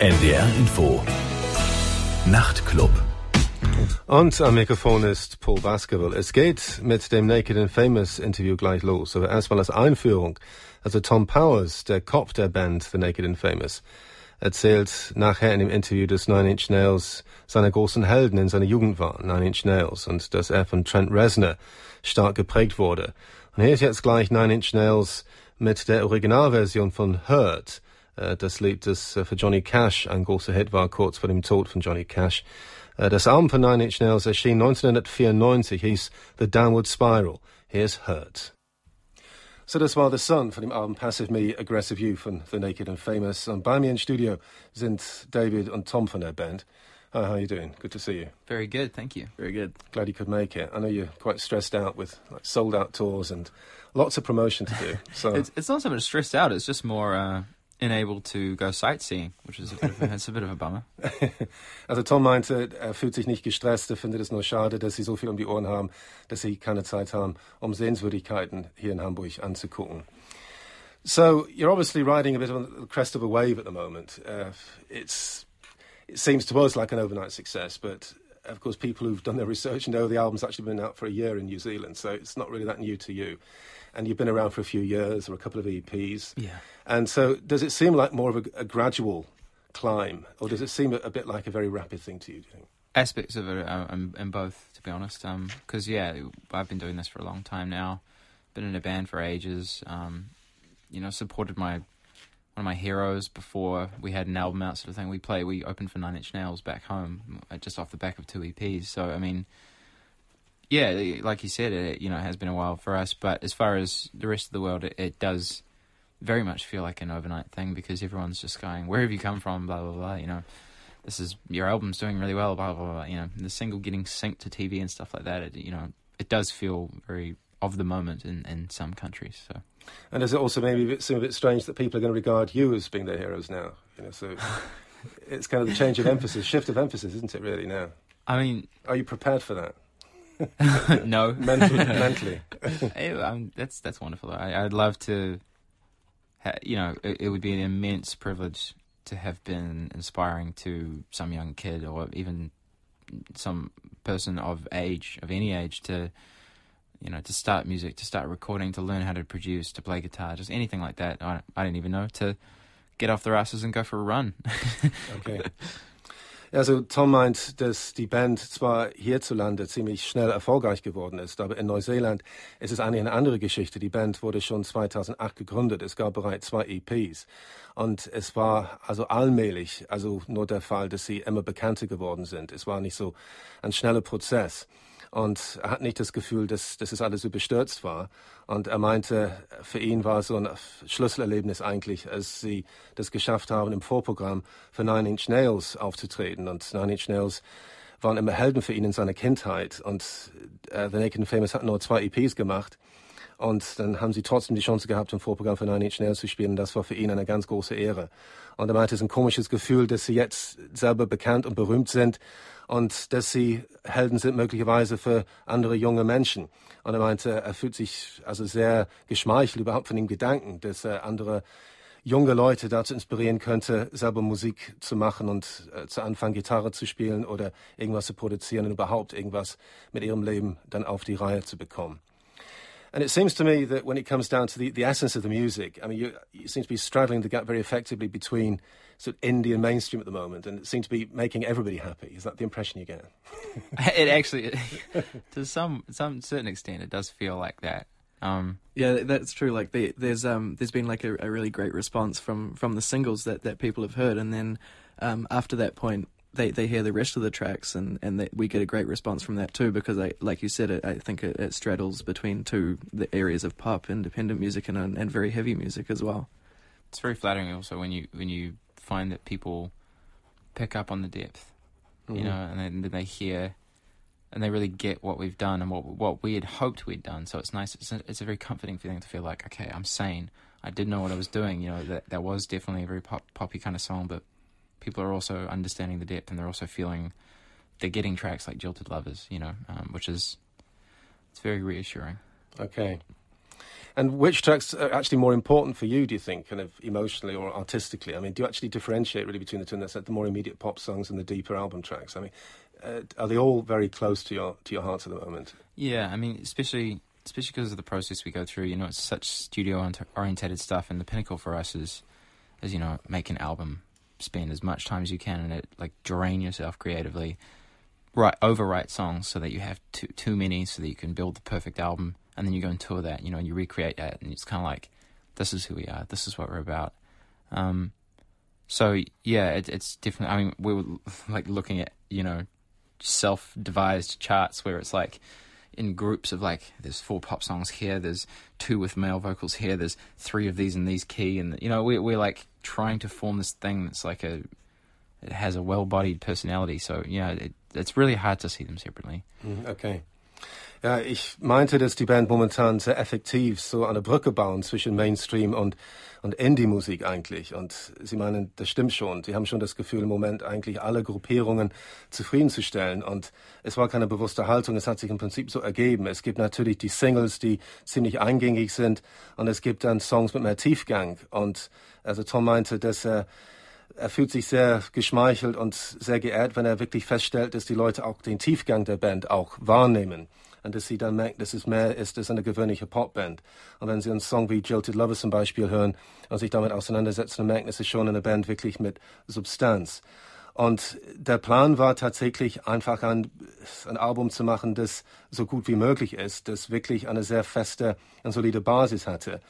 NDR Info. Nachtclub. Und am Mikrofon ist Paul Baskerville. Es geht mit dem Naked and Famous Interview gleich los. Aber erstmal als Einführung. Also Tom Powers, der Kopf der Band The Naked and Famous, erzählt nachher in dem Interview, dass Nine Inch Nails seine großen Helden in seiner Jugend waren, Nine Inch Nails, und dass er von Trent Reznor stark geprägt wurde. Und hier ist jetzt gleich Nine Inch Nails mit der Originalversion von Hurt, das Lied, das äh, für Johnny Cash ein großer Hit war, kurz vor dem Tod von Johnny Cash. Äh, das Album von Nine Inch Nails erschien 1994, hieß The Downward Spiral. Here's Hurt. So das war The Sun von dem Album Passive Me, Aggressive You von The Naked and Famous. Und bei mir im Studio sind David und Tom von der Band. Hi, how are you doing? Good to see you. Very good, thank you. Very good. Glad you could make it. I know you're quite stressed out with like, sold out tours and lots of promotion to do. So It's, it's not so much stressed out, it's just more uh, unable to go sightseeing, which is a bit of a, it's a bit of a bummer. Also Tom meinte, er fühlt sich nicht gestresst, er findet es nur schade, dass sie so viel um die Ohren haben, dass sie keine Zeit haben, um Sehenswürdigkeiten hier in Hamburg anzugucken. So you're obviously riding a bit on the crest of a wave at the moment. Uh, it's it seems to us like an overnight success, but of course people who've done their research know the album's actually been out for a year in New Zealand, so it's not really that new to you. And you've been around for a few years or a couple of EPs. Yeah. And so does it seem like more of a, a gradual climb, or does it seem a, a bit like a very rapid thing to you, do you think? Aspects of it uh, in, in both, to be honest. Because, yeah, I've been doing this for a long time now, been in a band for ages, um, you know, supported my one of my heroes before we had an album out, sort of thing. We play, we opened for Nine Inch Nails back home, uh, just off the back of two EPs. So, I mean, yeah, like you said, it you know it has been a while for us. But as far as the rest of the world, it, it does very much feel like an overnight thing because everyone's just going, "Where have you come from?" Blah blah blah. You know, this is your album's doing really well. Blah blah blah. You know, the single getting synced to TV and stuff like that. It, you know, it does feel very of the moment in, in some countries. So. And does it also maybe a bit, seem a bit strange that people are going to regard you as being their heroes now? You know, so it's kind of the change of emphasis, shift of emphasis, isn't it? Really now. I mean, Are you prepared for that no, mentally? mentally? Um, that's that's wonderful. I, I'd love to. Ha- you know, it, it would be an immense privilege to have been inspiring to some young kid or even some person of age, of any age, to you know, to start music, to start recording, to learn how to produce, to play guitar, just anything like that. I, I didn't even know to get off their asses and go for a run. Okay. Also Tom meint, dass die Band zwar hierzulande ziemlich schnell erfolgreich geworden ist, aber in Neuseeland ist es eigentlich eine andere Geschichte. Die Band wurde schon 2008 gegründet. Es gab bereits zwei EPs. Und es war also allmählich, also nur der Fall, dass sie immer bekannter geworden sind. Es war nicht so ein schneller Prozess. Und er hat nicht das Gefühl, dass, dass es alles so bestürzt war. Und er meinte, für ihn war so ein Schlüsselerlebnis eigentlich, als sie das geschafft haben, im Vorprogramm für Nine Inch Nails aufzutreten. Und Nine Inch Nails waren immer Helden für ihn in seiner Kindheit. Und äh, The Naked and Famous hat nur zwei EPs gemacht. Und dann haben sie trotzdem die Chance gehabt, im Vorprogramm für Nine Inch Nails zu spielen. Das war für ihn eine ganz große Ehre. Und er meinte, es ist ein komisches Gefühl, dass sie jetzt selber bekannt und berühmt sind und dass sie Helden sind möglicherweise für andere junge Menschen. Und er meinte, er fühlt sich also sehr geschmeichelt überhaupt von dem Gedanken, dass er andere junge Leute dazu inspirieren könnte, selber Musik zu machen und äh, zu anfangen, Gitarre zu spielen oder irgendwas zu produzieren und überhaupt irgendwas mit ihrem Leben dann auf die Reihe zu bekommen. And it seems to me that when it comes down to the, the essence of the music, I mean, you, you seem to be straddling the gap very effectively between sort of indie and mainstream at the moment, and it seems to be making everybody happy. Is that the impression you get? it actually, to some some certain extent, it does feel like that. Um, Yeah, that's true. Like the, there's um there's been like a, a really great response from from the singles that that people have heard, and then um after that point. They, they hear the rest of the tracks and, and they, we get a great response from that too because I, like you said it, I think it, it straddles between two the areas of pop independent music and and very heavy music as well. it's very flattering also when you when you find that people pick up on the depth, you mm. know, and then, then they hear and they really get what we've done and what what we had hoped we'd done. So it's nice. It's a, it's a very comforting feeling to feel like, okay, I'm sane. I did know what I was doing. You know, that that was definitely a very pop, poppy kind of song, but people are also understanding the depth and they're also feeling they're getting tracks like Jilted Lovers. You know, um, which is it's very reassuring. Okay. And which tracks are actually more important for you, do you think, kind of emotionally or artistically? I mean, do you actually differentiate really between the two? That's the more immediate pop songs and the deeper album tracks. I mean, uh, are they all very close to your to your heart at the moment? Yeah, I mean, especially especially because of the process we go through. You know, it's such studio orientated stuff, and the pinnacle for us is, is you know, make an album, spend as much time as you can in it, like drain yourself creatively, write overwrite songs so that you have too too many, so that you can build the perfect album and then you go and tour that, you know, and you recreate that, and it's kind of like, this is who we are, this is what we're about. Um, so yeah, it, it's definitely. I mean, we were like looking at you know self-devised charts where it's like in groups of like there's four pop songs here, there's two with male vocals here, there's three of these in these key, and you know we're we're like trying to form this thing that's like a it has a well-bodied personality. So yeah, it, it's really hard to see them separately. Mm, okay. Ja, ich meinte, dass die Band momentan sehr effektiv so eine Brücke bauen zwischen Mainstream und, und Indie-Musik eigentlich. Und Sie meinen, das stimmt schon. Sie haben schon das Gefühl, im Moment eigentlich alle Gruppierungen zufriedenzustellen. Und es war keine bewusste Haltung, es hat sich im Prinzip so ergeben. Es gibt natürlich die Singles, die ziemlich eingängig sind. Und es gibt dann Songs mit mehr Tiefgang. Und also Tom meinte, dass er er fühlt sich sehr geschmeichelt und sehr geehrt, wenn er wirklich feststellt, dass die Leute auch den Tiefgang der Band auch wahrnehmen und dass sie dann merken, dass es mehr ist als eine gewöhnliche Popband. Und wenn sie einen Song wie Jilted Lover zum Beispiel hören und sich damit auseinandersetzen, dann merken, es ist schon eine Band wirklich mit Substanz. Und der Plan war tatsächlich einfach ein, ein Album zu machen, das so gut wie möglich ist, das wirklich eine sehr feste und solide Basis hatte.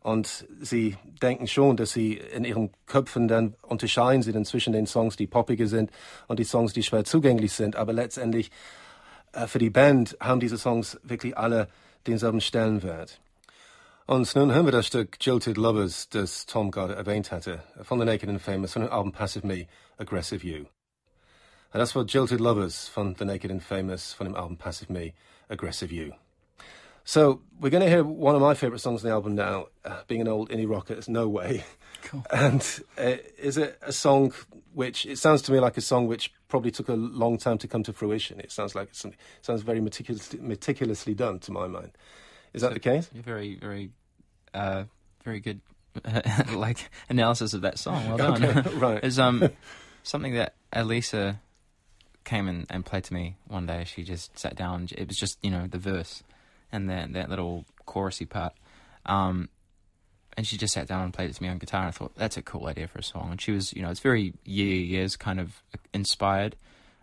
Und sie denken schon, dass sie in ihren Köpfen dann unterscheiden sie dann zwischen den Songs, die poppiger sind und die Songs, die schwer zugänglich sind. Aber letztendlich Äh, für die Band haben diese Songs wirklich alle denselben Stellenwert. Und nun hören wir das Stück Jilted Lovers, das Tom gerade erwähnt hatte, von The Naked and Famous, von dem Album Passive Me, Aggressive You. Und das war Jilted Lovers von The Naked and Famous, von dem Album Passive Me, Aggressive You. So we're going to hear one of my favourite songs on the album now. Uh, being an old indie rocker, it's No Way. Cool. And uh, is it a song which it sounds to me like a song which probably took a long time to come to fruition. It sounds like it sounds very meticulously, meticulously done to my mind. Is that so, the case? Very, very, uh, very good, like analysis of that song. Well done. Okay, right. It's um something that Alisa came in and played to me one day. She just sat down. It was just you know the verse and that that little chorusy part. Um, and she just sat down and played it to me on guitar. And I thought that's a cool idea for a song. And she was, you know, it's very Yeah Yeahs kind of inspired.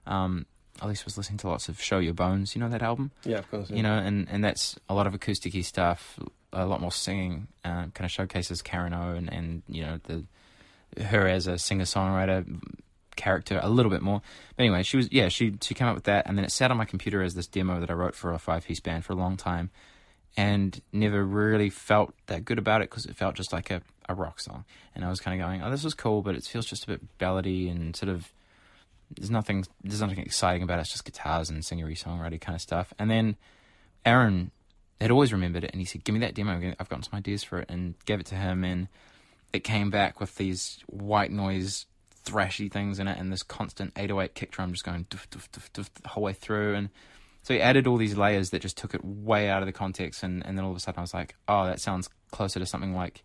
Um, Elise was listening to lots of Show Your Bones, you know that album? Yeah, of course. Yeah. You know, and, and that's a lot of acousticy stuff, a lot more singing, uh, kind of showcases Karen O and, and you know, the her as a singer songwriter character a little bit more. But anyway, she was yeah, she she came up with that and then it sat on my computer as this demo that I wrote for a five piece band for a long time and never really felt that good about it because it felt just like a, a rock song. And I was kind of going, oh, this is cool, but it feels just a bit ballady and sort of there's nothing there's nothing exciting about it. It's just guitars and singery songwriting kind of stuff. And then Aaron had always remembered it, and he said, "Give me that demo. I've got some ideas for it," and gave it to him, and it came back with these white noise thrashy things in it, and this constant 808 kick drum just going doof, doof, doof, doof, the whole way through, and so he added all these layers that just took it way out of the context, and, and then all of a sudden I was like, oh, that sounds closer to something like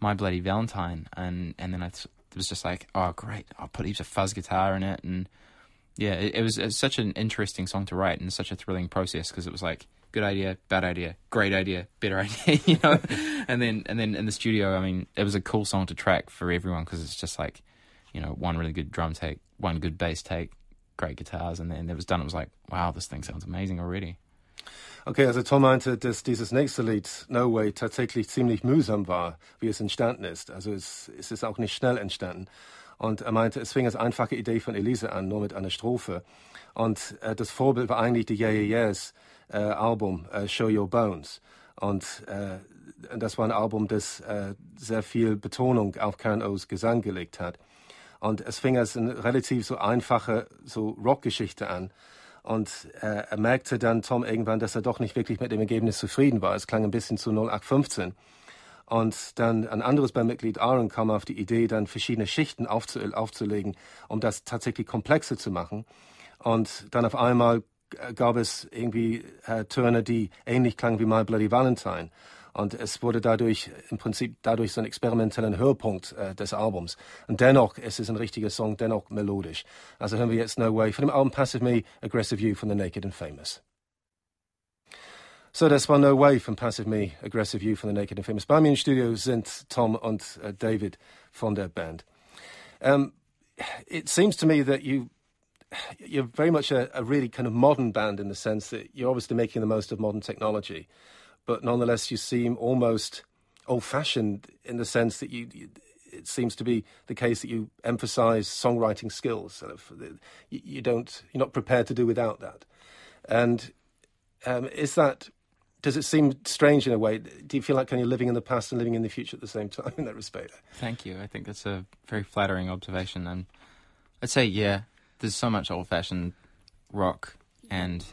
My Bloody Valentine, and and then I th- it was just like, oh, great, I'll put heaps of fuzz guitar in it, and yeah, it, it was, it was such an interesting song to write and such a thrilling process because it was like good idea, bad idea, great idea, better idea, you know, and then and then in the studio, I mean, it was a cool song to track for everyone because it's just like, you know, one really good drum take, one good bass take, great guitars, and then it was done. It was like, wow, this thing sounds amazing already. Okay, also Tom meinte, dass dieses nächste Lied, No Way, tatsächlich ziemlich mühsam war, wie es entstanden ist. Also es, es ist auch nicht schnell entstanden. Und er meinte, es fing als einfache Idee von Elise an, nur mit einer Strophe. Und äh, das Vorbild war eigentlich die Yeah Yeah Yeahs äh, Album äh, Show Your Bones. Und äh, das war ein Album, das äh, sehr viel Betonung auf Karen O's Gesang gelegt hat. Und es fing als eine relativ so einfache so Rockgeschichte an. Und äh, er merkte dann Tom irgendwann, dass er doch nicht wirklich mit dem Ergebnis zufrieden war. Es klang ein bisschen zu 0815. Und dann ein anderes Bandmitglied Aaron kam auf die Idee, dann verschiedene Schichten aufzu aufzulegen, um das tatsächlich komplexer zu machen. Und dann auf einmal gab es irgendwie äh, Töne, die ähnlich klangen wie My Bloody Valentine. Und es wurde dadurch im Prinzip dadurch so ein experimenteller Höhepunkt äh, des Albums. Und dennoch es ist ein richtiger Song, dennoch melodisch. Also hören wir jetzt No Way von dem Album Passive Me, Aggressive You von The Naked and Famous. So, das war No Way von Passive Me, Aggressive You von The Naked and Famous. Bei mir im Studio sind Tom und uh, David von der Band. Um, it seems to me that you you're very much a, a, really kind of modern band in the sense that you're obviously making the most of modern technology, but nonetheless you seem almost old-fashioned in the sense that you, you it seems to be the case that you emphasize songwriting skills. Sort of, you, you don't, you're not prepared to do without that. And um, is that does it seem strange in a way? Do you feel like kind of living in the past and living in the future at the same time in that respect? Thank you. I think that's a very flattering observation, and I'd say yeah, there's so much old-fashioned rock and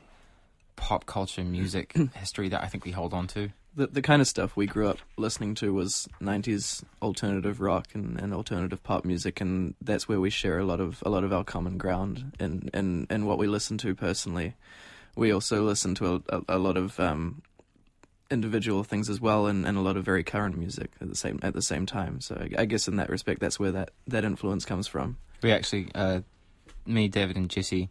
pop culture music history that I think we hold on to. The the kind of stuff we grew up listening to was '90s alternative rock and, and alternative pop music, and that's where we share a lot of a lot of our common ground and and and what we listen to personally. We also listen to a, a, a lot of um, individual things as well, and, and a lot of very current music at the same at the same time. So I, I guess in that respect, that's where that, that influence comes from. We actually, uh, me, David, and Jesse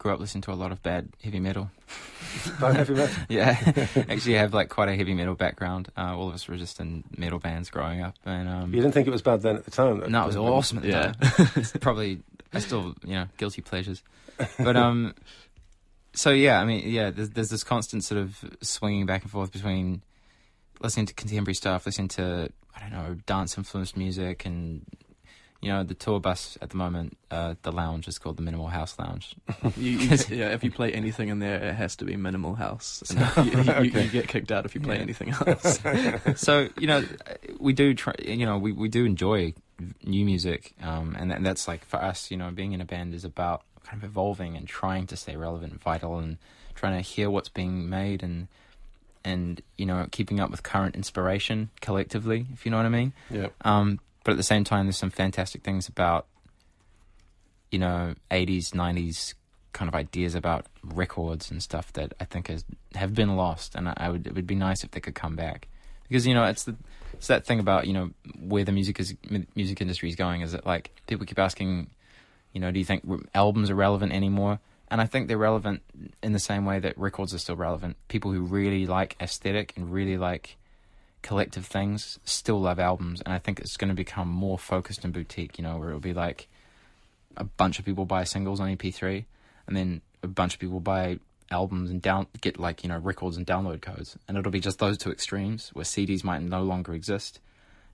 grew up listening to a lot of bad heavy metal. bad heavy metal? yeah. Actually, have like quite a heavy metal background. Uh, all of us were just in metal bands growing up. and um, You didn't think it was bad then at the time? Though? No, it was awesome at the yeah. time. it's probably, I still, you know, guilty pleasures. But, um, so yeah, I mean, yeah, there's, there's this constant sort of swinging back and forth between listening to contemporary stuff, listening to, I don't know, dance influenced music and you know, the tour bus at the moment, uh, the lounge is called the Minimal House Lounge. you, you, yeah, if you play anything in there, it has to be Minimal House. You, you, okay. you, get kicked out if you play yeah. anything else. so you know, we do try. You know, we, we do enjoy new music, um, and, and that's like for us. You know, being in a band is about kind of evolving and trying to stay relevant and vital, and trying to hear what's being made and and you know keeping up with current inspiration collectively, if you know what I mean. Yeah. Um, but at the same time, there's some fantastic things about, you know, 80s, 90s kind of ideas about records and stuff that I think has have been lost, and I, I, would it would be nice if they could come back because you know it's the it's that thing about you know where the music is music industry is going. Is it like people keep asking, you know, do you think albums are relevant anymore? And I think they're relevant in the same way that records are still relevant. People who really like aesthetic and really like collective things still love albums, and I think it's going to become more focused and boutique. You know, where it'll be like a bunch of people buy singles on MP3, and then a bunch of people buy albums and down get like you know records and download codes, and it'll be just those two extremes where CDs might no longer exist.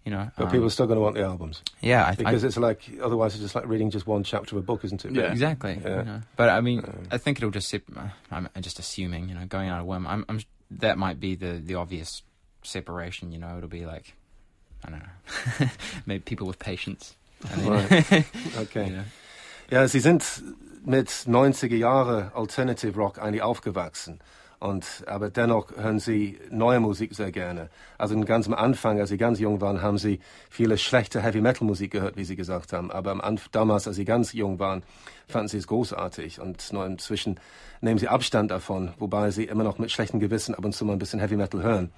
You know, but um, people are still going to want the albums. Yeah, I, because I, it's like otherwise it's just like reading just one chapter of a book, isn't it? Yeah, exactly. Yeah. You know? But I mean, I think it'll just. I'm just assuming, you know, going out of whim. I'm, I'm that might be the the obvious separation, you know, it'll be like, I don't know, maybe people with patience. right. okay. You know. Ja, Sie sind mit 90er Jahre Alternative Rock eigentlich aufgewachsen. Und, aber dennoch hören Sie neue Musik sehr gerne. Also ganz am Anfang, als Sie ganz jung waren, haben Sie viele schlechte Heavy Metal Musik gehört, wie Sie gesagt haben. Aber am damals, als Sie ganz jung waren, fanden Sie es großartig. Und nur inzwischen nehmen Sie Abstand davon, wobei Sie immer noch mit schlechtem Gewissen ab und zu mal ein bisschen Heavy Metal hören.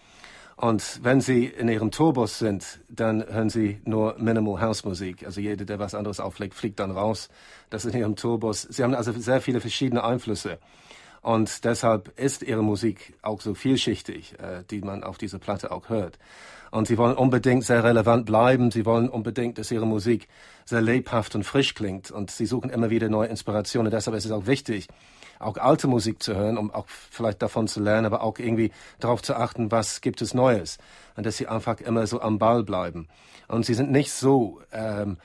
Und wenn Sie in Ihrem Tourbus sind, dann hören Sie nur Minimal House Musik. Also jeder, der was anderes auflegt, fliegt dann raus. Das ist in Ihrem Tourbus. Sie haben also sehr viele verschiedene Einflüsse. Und deshalb ist Ihre Musik auch so vielschichtig, äh, die man auf dieser Platte auch hört. Und Sie wollen unbedingt sehr relevant bleiben. Sie wollen unbedingt, dass Ihre Musik sehr lebhaft und frisch klingt. Und Sie suchen immer wieder neue Inspirationen. Deshalb ist es auch wichtig, auch alte Musik zu hören, um auch vielleicht davon zu lernen, aber auch irgendwie darauf zu achten, was gibt es Neues. Und dass sie einfach immer so am Ball bleiben. Und sie sind nicht so ähm,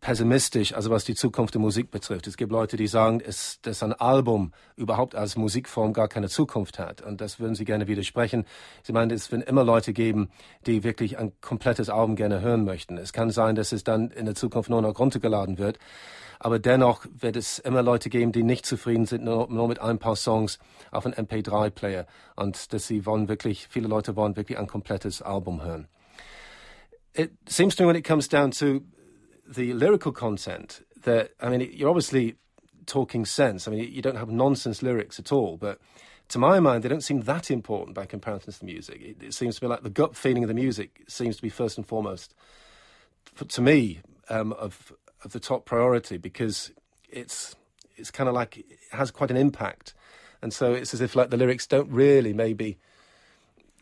pessimistisch, also was die Zukunft der Musik betrifft. Es gibt Leute, die sagen, es, dass ein Album überhaupt als Musikform gar keine Zukunft hat. Und das würden sie gerne widersprechen. Sie meinen, es werden immer Leute geben, die wirklich ein komplettes Album gerne hören möchten. Es kann sein, dass es dann in der Zukunft nur noch runtergeladen wird. Aber dennoch wird es immer Leute geben, die nicht zufrieden sind, nur, nur mit ein paar Songs auf einem MP3-Player. Und dass sie wollen wirklich, viele Leute wollen wirklich ein komplettes Album hören. It seems to me when it comes down to the lyrical content that, I mean, you're obviously talking sense. I mean, you don't have nonsense lyrics at all, but to my mind, they don't seem that important by comparison to the music. It, it seems to me like the gut feeling of the music seems to be first and foremost, for, to me, um, of of the top priority because it's it's kind of like it has quite an impact, and so it's as if like the lyrics don't really maybe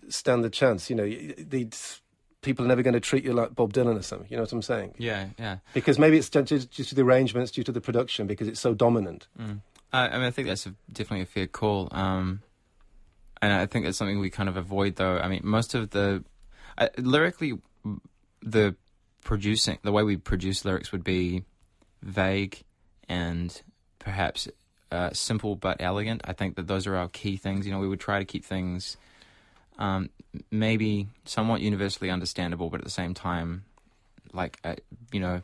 stand the chance. You know, these people are never going to treat you like Bob Dylan or something. You know what I'm saying? Yeah, yeah. Because maybe it's due to, due to the arrangements, due to the production, because it's so dominant. Mm. I, I, mean, I think that's a, definitely a fair call. Um, and I think it's something we kind of avoid, though. I mean, most of the uh, lyrically, the producing, the way we produce lyrics would be vague and perhaps uh, simple but elegant. I think that those are our key things. You know, we would try to keep things um, maybe somewhat universally understandable, but at the same time, like uh, you know,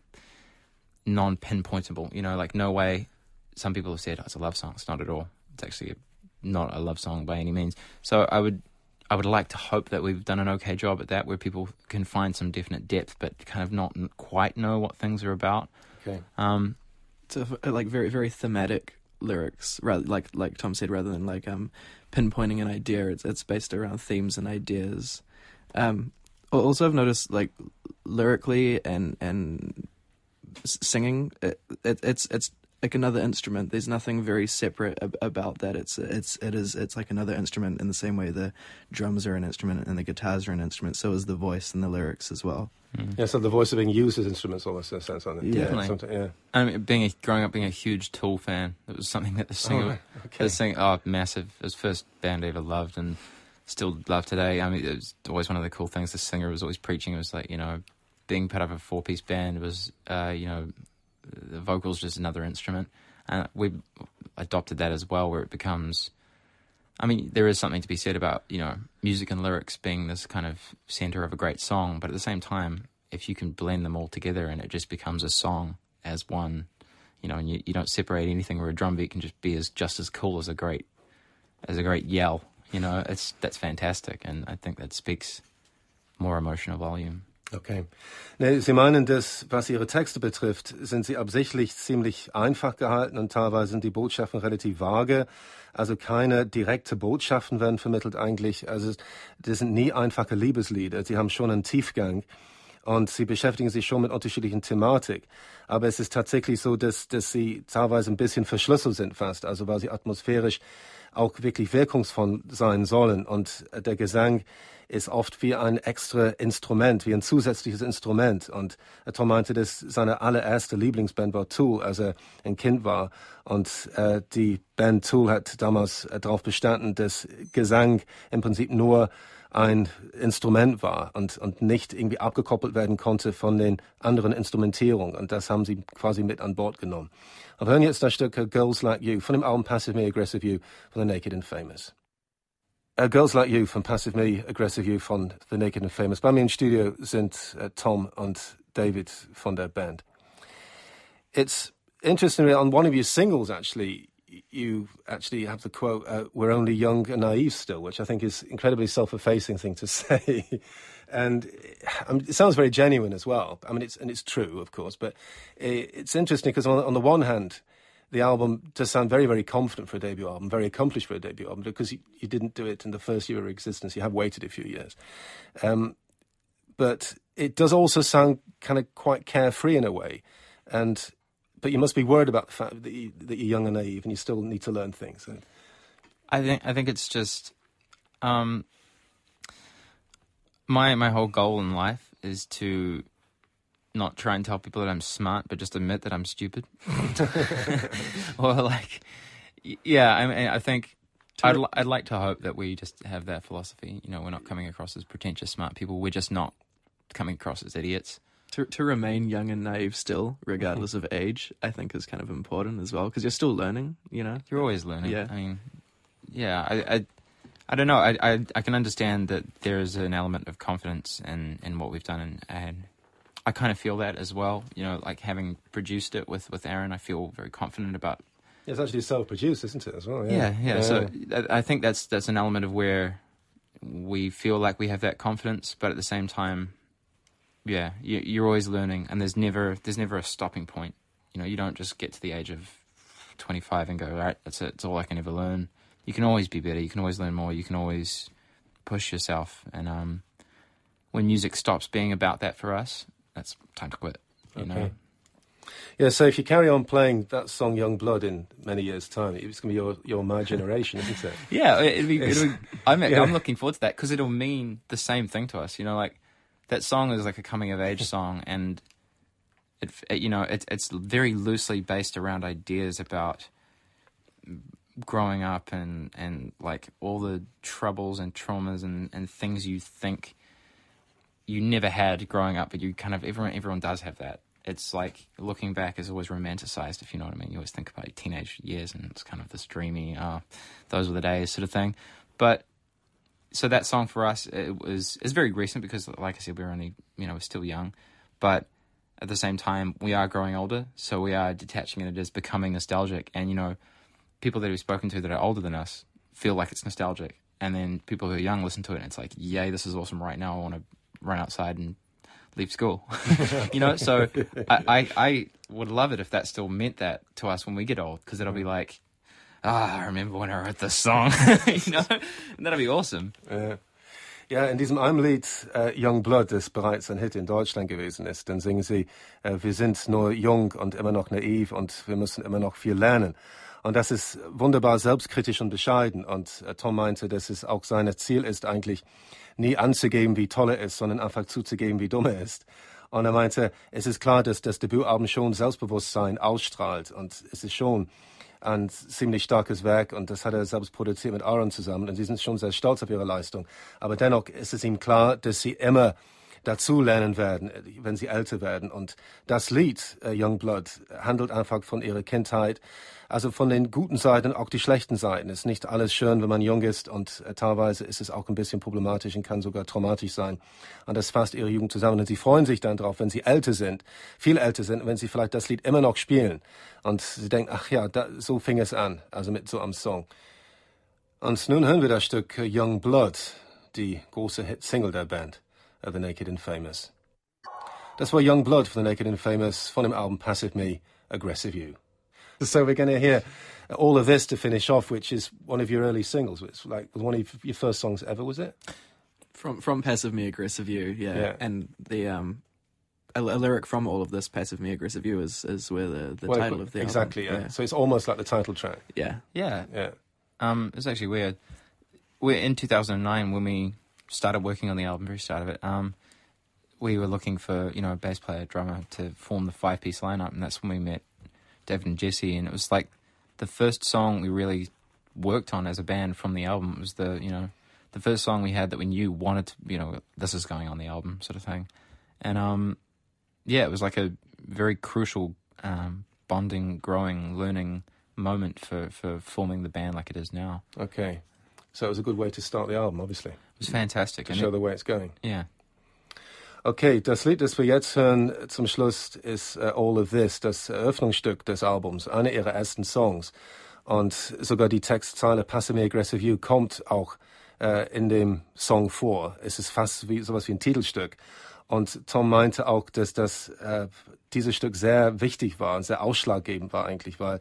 non-pinpointable. You know, like no way. Some people have said oh, it's a love song. It's not at all. It's actually a, not a love song by any means. So I would, I would like to hope that we've done an okay job at that, where people can find some definite depth, but kind of not quite know what things are about. Okay. Um, it's a, like very very thematic lyrics, rather like like Tom said, rather than like um pinpointing an idea. It's it's based around themes and ideas. Um, also, I've noticed like lyrically and and singing, it, it, it's it's like another instrument. There's nothing very separate ab- about that. It's it's it is it's like another instrument in the same way the drums are an instrument and the guitars are an instrument. So is the voice and the lyrics as well. Mm. Yeah, so the voice are being used as instruments almost in a sense, on it? Yeah, definitely. Yeah. I mean, being a, growing up being a huge Tool fan, it was something that the singer, oh, right. okay. the singer, oh, massive. It was first band I ever loved and still love today. I mean, it was always one of the cool things. The singer was always preaching. It was like you know, being part of a four piece band was, uh, you know the vocals just another instrument, and we adopted that as well, where it becomes. I mean, there is something to be said about you know music and lyrics being this kind of center of a great song, but at the same time, if you can blend them all together and it just becomes a song as one, you know, and you, you don't separate anything, where a drum beat can just be as just as cool as a great as a great yell. You know, it's that's fantastic, and I think that speaks more emotional volume. Okay. Nee, Sie meinen, dass, was Ihre Texte betrifft, sind sie absichtlich ziemlich einfach gehalten und teilweise sind die Botschaften relativ vage. Also keine direkte Botschaften werden vermittelt eigentlich. Also das sind nie einfache Liebeslieder. Sie haben schon einen Tiefgang und sie beschäftigen sich schon mit unterschiedlichen Thematik. Aber es ist tatsächlich so, dass, dass sie teilweise ein bisschen verschlüsselt sind fast, also weil sie atmosphärisch auch wirklich wirkungsvoll sein sollen. Und der Gesang ist oft wie ein extra Instrument, wie ein zusätzliches Instrument. Und Tom meinte, dass seine allererste Lieblingsband war Tool, als er ein Kind war. Und äh, die Band Tool hat damals äh, darauf bestanden, dass Gesang im Prinzip nur ein Instrument war und, und nicht irgendwie abgekoppelt werden konnte von den anderen Instrumentierungen. Und das haben sie quasi mit an Bord genommen. Aber hören jetzt das Stück Girls Like You von dem Album Passive Me, Aggressive You von The Naked and Famous. Uh, Girls Like You von Passive Me, Aggressive You von The Naked and Famous. Bei mir im Studio sind uh, Tom und David von der Band. It's interesting, on one of your singles actually, you actually have the quote, uh, we're only young and naive still, which I think is incredibly self-effacing thing to say. and I mean, it sounds very genuine as well. I mean, it's, and it's true, of course, but it, it's interesting because on, on the one hand, the album does sound very, very confident for a debut album, very accomplished for a debut album, because you, you didn't do it in the first year of existence. You have waited a few years. Um, but it does also sound kind of quite carefree in a way. And but you must be worried about the fact that, you, that you're young and naive, and you still need to learn things. I think I think it's just um, my my whole goal in life is to not try and tell people that I'm smart, but just admit that I'm stupid. or like, yeah, I mean, I think I'd I'd like to hope that we just have that philosophy. You know, we're not coming across as pretentious smart people. We're just not coming across as idiots. To to remain young and naive still, regardless of age, I think is kind of important as well because you're still learning. You know, you're always learning. Yeah, I mean, yeah, I. I I don't know. I, I I can understand that there is an element of confidence in, in what we've done, and, and I kind of feel that as well. You know, like having produced it with, with Aaron, I feel very confident about. It's actually self-produced, isn't it, as well? Yeah, yeah. yeah. yeah. So I think that's that's an element of where we feel like we have that confidence, but at the same time, yeah, you, you're always learning, and there's never there's never a stopping point. You know, you don't just get to the age of 25 and go, all right, that's it. It's all I can ever learn. you can always be better. You can always learn more. You can always push yourself. And um, when music stops being about that for us, that's time to quit. You okay. know. Yeah, so if you carry on playing that song "Young Blood" in many years' time, it's going to be your, your my generation, isn't it? yeah, it'll be. It'll be I'm, yeah. I'm looking forward to that because it'll mean the same thing to us. You know, like that song is like a coming of age song, and it, it you know, it, it's very loosely based around ideas about growing up and and like all the troubles and traumas and and things you think you never had growing up, but you kind of everyone everyone does have that. It's like looking back is always romanticized, if you know what I mean. You always think about your teenage years, and it's kind of this dreamy, uh, those were the days sort of thing. But so that song for us it was is very recent because, like I said, we are only you know we're still young, but at the same time we are growing older, so we are detaching and it is becoming nostalgic. And you know, people that we've spoken to that are older than us feel like it's nostalgic, and then people who are young listen to it and it's like, yay, this is awesome right now. I want to run outside and leave school. you know, so I, I, I would love it if that still meant that to us when we get old, because it'll be like, ah, I remember when I wrote this song. you know, and that'll be awesome. Yeah. Ja, in diesem einem Lied äh, Young Blood, das bereits ein Hit in Deutschland gewesen ist, dann singen sie, äh, wir sind nur jung und immer noch naiv und wir müssen immer noch viel lernen. Und das ist wunderbar selbstkritisch und bescheiden. Und äh, Tom meinte, dass es auch sein Ziel ist, eigentlich nie anzugeben, wie toll er ist, sondern einfach zuzugeben, wie dumm er ist. Und er meinte, es ist klar, dass das Debütalbum schon Selbstbewusstsein ausstrahlt. Und es ist schon ein ziemlich starkes Werk und das hat er selbst produziert mit Aaron zusammen und sie sind schon sehr stolz auf ihre Leistung. Aber dennoch ist es ihm klar, dass sie immer dazu lernen werden, wenn sie älter werden. Und das Lied äh, Young Blood handelt einfach von ihrer Kindheit, also von den guten Seiten, auch die schlechten Seiten. Es ist nicht alles schön, wenn man jung ist und äh, teilweise ist es auch ein bisschen problematisch und kann sogar traumatisch sein. Und das fasst ihre Jugend zusammen. Und sie freuen sich dann drauf, wenn sie älter sind, viel älter sind, wenn sie vielleicht das Lied immer noch spielen. Und sie denken, ach ja, da, so fing es an, also mit so einem Song. Und nun hören wir das Stück Young Blood, die große Hit-Single der Band. Of The Naked and Famous. That's why Young Blood for The Naked and Famous from dem album Passive Me, Aggressive You. So we're going to hear all of this to finish off, which is one of your early singles. It's like one of your first songs ever, was it? From from Passive Me, Aggressive You, yeah. yeah. And the um, a, a, lyric from all of this, Passive Me, Aggressive You, is is where the, the well, title of the exactly, album. yeah. yeah. So it's almost like the title track. Yeah, yeah, yeah. Um, it's actually weird. We're in 2009 when we started working on the album, very start of it, um, we were looking for you know a bass player, drummer to form the five piece lineup, and that's when we met David and Jesse, and it was like the first song we really worked on as a band from the album. It was the you know the first song we had that we knew wanted to you know this is going on the album sort of thing, and um yeah, it was like a very crucial um, bonding, growing, learning moment for for forming the band like it is now. Okay. So it was a good way to start the album, obviously. It was fantastic. To show it, the way it's going. Yeah. Okay, das Lied, das wir jetzt hören zum Schluss, ist uh, All of This, das Eröffnungsstück des Albums, einer ihrer ersten Songs. Und sogar die Textzeile Passe me aggressive you kommt auch uh, in dem Song vor. Es ist fast wie sowas wie ein Titelstück. Und Tom meinte auch, dass das äh, dieses Stück sehr wichtig war und sehr ausschlaggebend war eigentlich, weil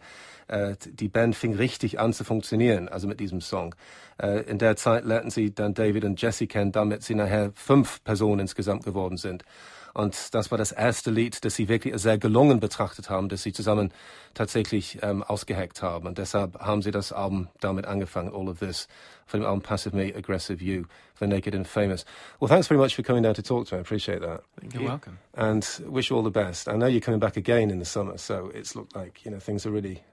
äh, die Band fing richtig an zu funktionieren, also mit diesem Song. Äh, in der Zeit lernten sie dann David und Jesse kennen, damit sie nachher fünf Personen insgesamt geworden sind. Und das war das erste Lied, das sie wirklich sehr gelungen betrachtet haben, das sie zusammen tatsächlich ähm, ausgeheckt haben. Und deshalb haben sie das Album damit angefangen, All of This, from the album Passive Me, Aggressive You, The Naked and Famous. Well, thanks very much for coming down to talk to me. I appreciate that. Thank You're you. welcome. And wish you all the best. I know you're coming back again in the summer, so it's looked like, you know, things are really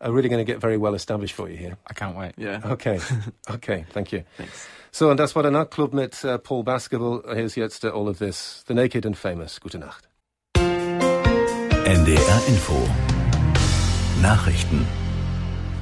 are really going to get very well established for you here. I can't wait. Yeah. Okay. Okay. Thank you. Thanks. So, und das war der Nachtclub mit uh, Paul Baskerville. Here's jetzt uh, All of This. The Naked and Famous. Gute Nacht. NDR Info. Nachrichten.